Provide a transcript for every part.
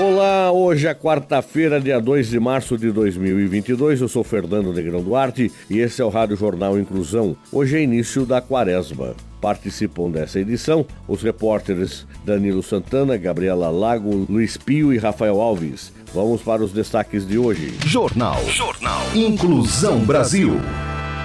Olá, hoje é quarta-feira, dia 2 de março de 2022. Eu sou Fernando Negrão Duarte e esse é o Rádio Jornal Inclusão. Hoje é início da quaresma. Participam dessa edição os repórteres Danilo Santana, Gabriela Lago, Luiz Pio e Rafael Alves. Vamos para os destaques de hoje. Jornal. Jornal. Inclusão Brasil.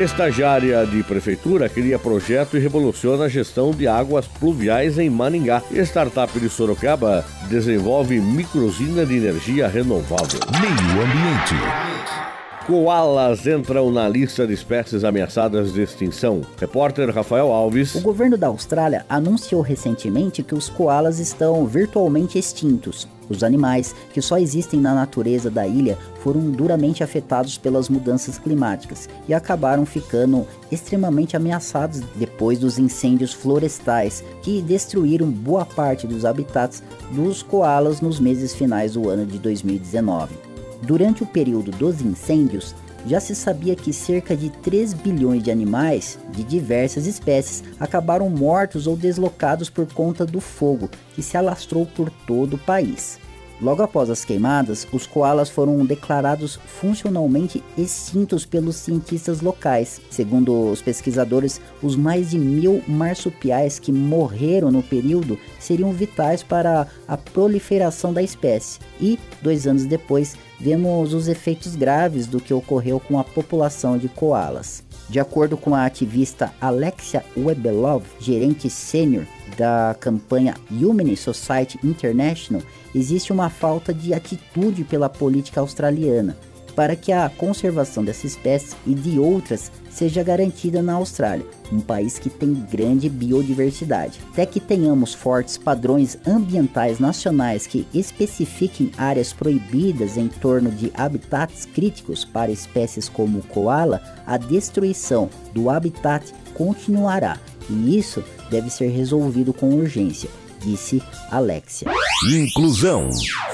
Estagiária de prefeitura cria projeto e revoluciona a gestão de águas pluviais em Maningá. Startup de Sorocaba desenvolve microsina de energia renovável. Meio Ambiente. Koalas entram na lista de espécies ameaçadas de extinção. Repórter Rafael Alves. O governo da Austrália anunciou recentemente que os koalas estão virtualmente extintos. Os animais, que só existem na natureza da ilha, foram duramente afetados pelas mudanças climáticas e acabaram ficando extremamente ameaçados depois dos incêndios florestais que destruíram boa parte dos habitats dos koalas nos meses finais do ano de 2019. Durante o período dos incêndios, já se sabia que cerca de 3 bilhões de animais de diversas espécies acabaram mortos ou deslocados por conta do fogo que se alastrou por todo o país. Logo após as queimadas, os koalas foram declarados funcionalmente extintos pelos cientistas locais. Segundo os pesquisadores, os mais de mil marsupiais que morreram no período seriam vitais para a proliferação da espécie. E, dois anos depois, vemos os efeitos graves do que ocorreu com a população de koalas. De acordo com a ativista Alexia Webelov, gerente sênior da campanha Humane Society International, existe uma falta de atitude pela política australiana para que a conservação dessa espécie e de outras seja garantida na Austrália, um país que tem grande biodiversidade. Até que tenhamos fortes padrões ambientais nacionais que especifiquem áreas proibidas em torno de habitats críticos para espécies como o koala, a destruição do habitat continuará, e isso deve ser resolvido com urgência disse Alexia. Inclusão.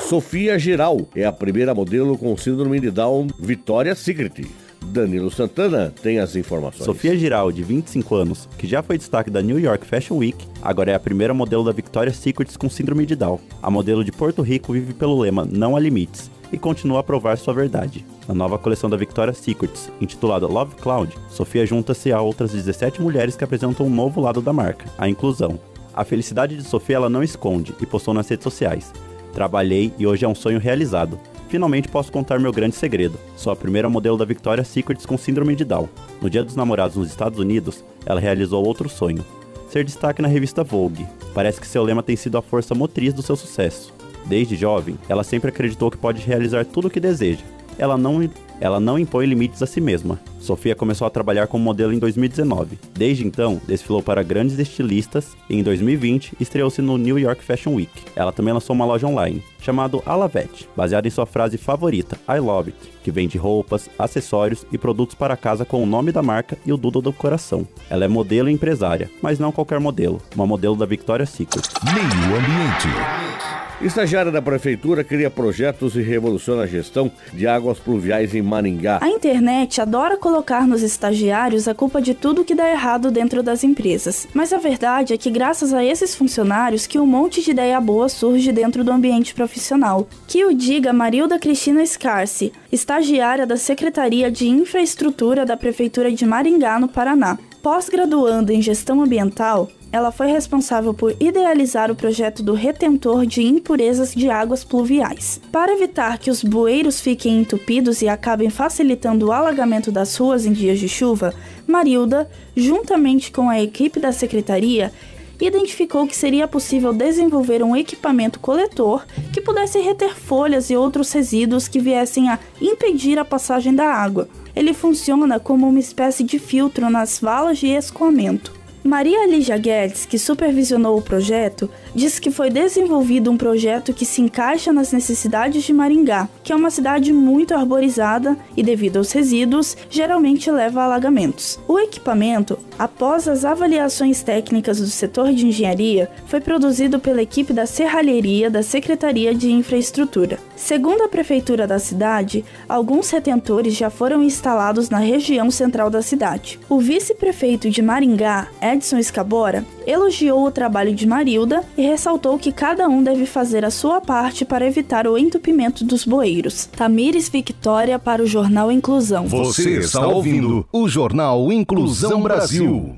Sofia Giral é a primeira modelo com síndrome de Down Vitória Secret. Danilo Santana tem as informações. Sofia Giral, de 25 anos, que já foi destaque da New York Fashion Week, agora é a primeira modelo da Victoria's Secret com síndrome de Down. A modelo de Porto Rico vive pelo lema Não há limites e continua a provar sua verdade. Na nova coleção da Victoria's Secrets, intitulada Love Cloud, Sofia junta-se a outras 17 mulheres que apresentam um novo lado da marca, a inclusão. A felicidade de Sofia ela não esconde e postou nas redes sociais. Trabalhei e hoje é um sonho realizado. Finalmente posso contar meu grande segredo. Sou a primeira modelo da Victoria's Secrets com síndrome de Down. No Dia dos Namorados nos Estados Unidos, ela realizou outro sonho: ser destaque na revista Vogue. Parece que seu lema tem sido a força motriz do seu sucesso. Desde jovem, ela sempre acreditou que pode realizar tudo o que deseja. Ela não ela não impõe limites a si mesma. Sofia começou a trabalhar como modelo em 2019. Desde então, desfilou para grandes estilistas e em 2020 estreou-se no New York Fashion Week. Ela também lançou uma loja online, chamada Alavette, baseada em sua frase favorita, I Love It, que vende roupas, acessórios e produtos para casa com o nome da marca e o doodle do coração. Ela é modelo e empresária, mas não qualquer modelo, uma modelo da Victoria's Secret. Meio Ambiente. Estagiária da prefeitura cria projetos e revoluciona a gestão de águas pluviais em Maringá. A internet adora colocar nos estagiários a culpa de tudo que dá errado dentro das empresas. Mas a verdade é que graças a esses funcionários que um monte de ideia boa surge dentro do ambiente profissional. Que o diga Marilda Cristina Scarce, estagiária da Secretaria de Infraestrutura da Prefeitura de Maringá, no Paraná. Pós-graduando em gestão ambiental, ela foi responsável por idealizar o projeto do retentor de impurezas de águas pluviais. Para evitar que os bueiros fiquem entupidos e acabem facilitando o alagamento das ruas em dias de chuva, Marilda, juntamente com a equipe da secretaria, identificou que seria possível desenvolver um equipamento coletor que pudesse reter folhas e outros resíduos que viessem a impedir a passagem da água. Ele funciona como uma espécie de filtro nas valas de escoamento. Maria Lígia Guedes, que supervisionou o projeto, disse que foi desenvolvido um projeto que se encaixa nas necessidades de Maringá, que é uma cidade muito arborizada e, devido aos resíduos, geralmente leva a alagamentos. O equipamento, após as avaliações técnicas do setor de engenharia, foi produzido pela equipe da Serralheria da Secretaria de Infraestrutura. Segundo a prefeitura da cidade, alguns retentores já foram instalados na região central da cidade. O vice-prefeito de Maringá, Edson Escabora, elogiou o trabalho de Marilda e ressaltou que cada um deve fazer a sua parte para evitar o entupimento dos bueiros. Tamires Victória para o Jornal Inclusão. Você está ouvindo o Jornal Inclusão Brasil.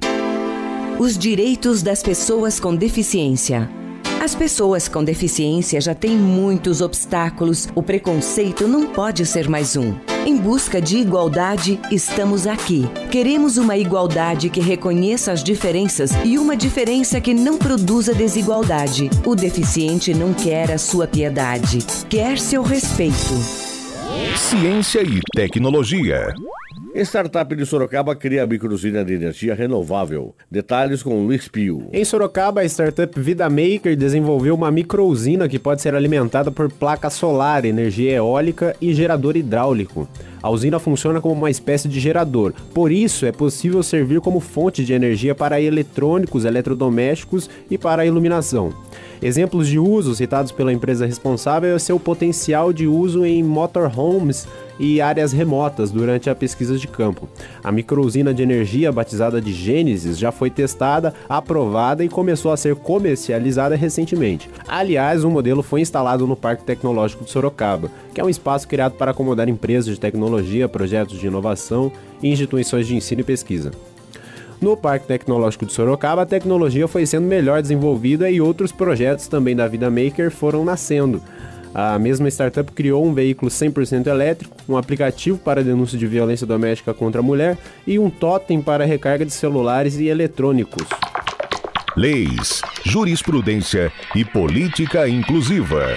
Os direitos das pessoas com deficiência. As pessoas com deficiência já têm muitos obstáculos, o preconceito não pode ser mais um. Em busca de igualdade, estamos aqui. Queremos uma igualdade que reconheça as diferenças e uma diferença que não produza desigualdade. O deficiente não quer a sua piedade, quer seu respeito. Ciência e tecnologia. Startup de Sorocaba cria a microusina de energia renovável. Detalhes com Luiz Pio. Em Sorocaba, a startup Vida Maker desenvolveu uma microusina que pode ser alimentada por placa solar, energia eólica e gerador hidráulico. A usina funciona como uma espécie de gerador, por isso é possível servir como fonte de energia para eletrônicos, eletrodomésticos e para a iluminação. Exemplos de uso citados pela empresa responsável é seu potencial de uso em motorhomes e áreas remotas durante a pesquisa de campo. A microusina de energia, batizada de Gênesis, já foi testada, aprovada e começou a ser comercializada recentemente. Aliás, o um modelo foi instalado no Parque Tecnológico de Sorocaba, que é um espaço criado para acomodar empresas de tecnologia, projetos de inovação e instituições de ensino e pesquisa. No Parque Tecnológico de Sorocaba, a tecnologia foi sendo melhor desenvolvida e outros projetos também da Vida Maker foram nascendo. A mesma startup criou um veículo 100% elétrico, um aplicativo para denúncia de violência doméstica contra a mulher e um totem para recarga de celulares e eletrônicos. Leis, jurisprudência e política inclusiva.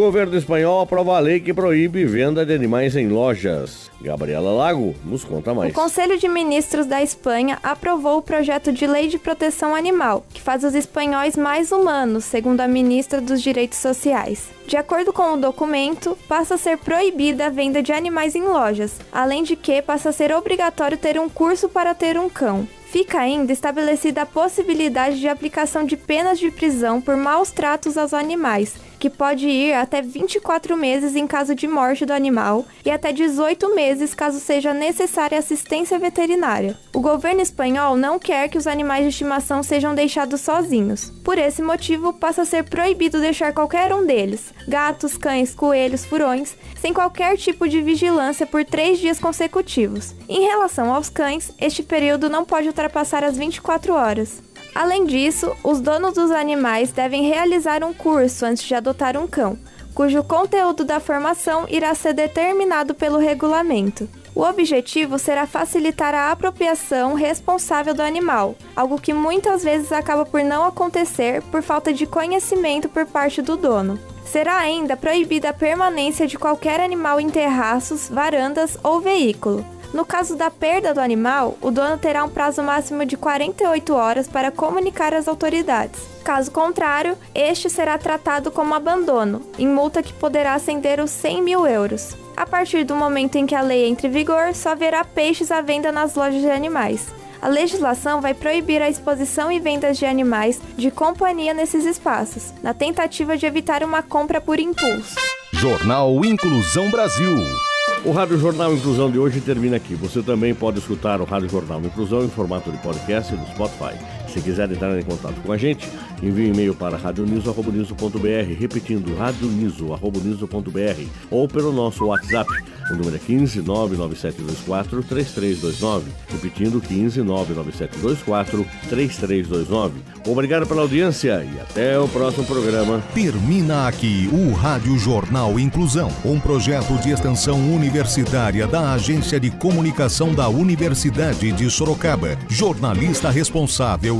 Governo espanhol aprova a lei que proíbe venda de animais em lojas. Gabriela Lago nos conta mais. O Conselho de Ministros da Espanha aprovou o projeto de lei de proteção animal, que faz os espanhóis mais humanos, segundo a ministra dos Direitos Sociais. De acordo com o documento, passa a ser proibida a venda de animais em lojas, além de que passa a ser obrigatório ter um curso para ter um cão. Fica ainda estabelecida a possibilidade de aplicação de penas de prisão por maus tratos aos animais, que pode ir até 24 meses em caso de morte do animal e até 18 meses caso seja necessária assistência veterinária. O governo espanhol não quer que os animais de estimação sejam deixados sozinhos. Por esse motivo, passa a ser proibido deixar qualquer um deles, gatos, cães, coelhos, furões, sem qualquer tipo de vigilância por três dias consecutivos. Em relação aos cães, este período não pode ultrapassar as 24 horas. Além disso, os donos dos animais devem realizar um curso antes de adotar um cão, cujo conteúdo da formação irá ser determinado pelo regulamento. O objetivo será facilitar a apropriação responsável do animal, algo que muitas vezes acaba por não acontecer por falta de conhecimento por parte do dono. Será ainda proibida a permanência de qualquer animal em terraços, varandas ou veículo. No caso da perda do animal, o dono terá um prazo máximo de 48 horas para comunicar às autoridades. Caso contrário, este será tratado como abandono, em multa que poderá ascender os 100 mil euros. A partir do momento em que a lei entre em vigor, só haverá peixes à venda nas lojas de animais. A legislação vai proibir a exposição e vendas de animais de companhia nesses espaços, na tentativa de evitar uma compra por impulso. Jornal Inclusão Brasil. O Rádio Jornal Inclusão de hoje termina aqui. Você também pode escutar o Rádio Jornal Inclusão em formato de podcast no Spotify. Se quiser entrar em contato com a gente, envie um e-mail para radioniso.br, repetindo radioniso.br ou pelo nosso WhatsApp. O número é 15 99724 3329. Repetindo 15 99724 3329. Obrigado pela audiência e até o próximo programa. Termina aqui o Rádio Jornal Inclusão, um projeto de extensão universitária da Agência de Comunicação da Universidade de Sorocaba. Jornalista responsável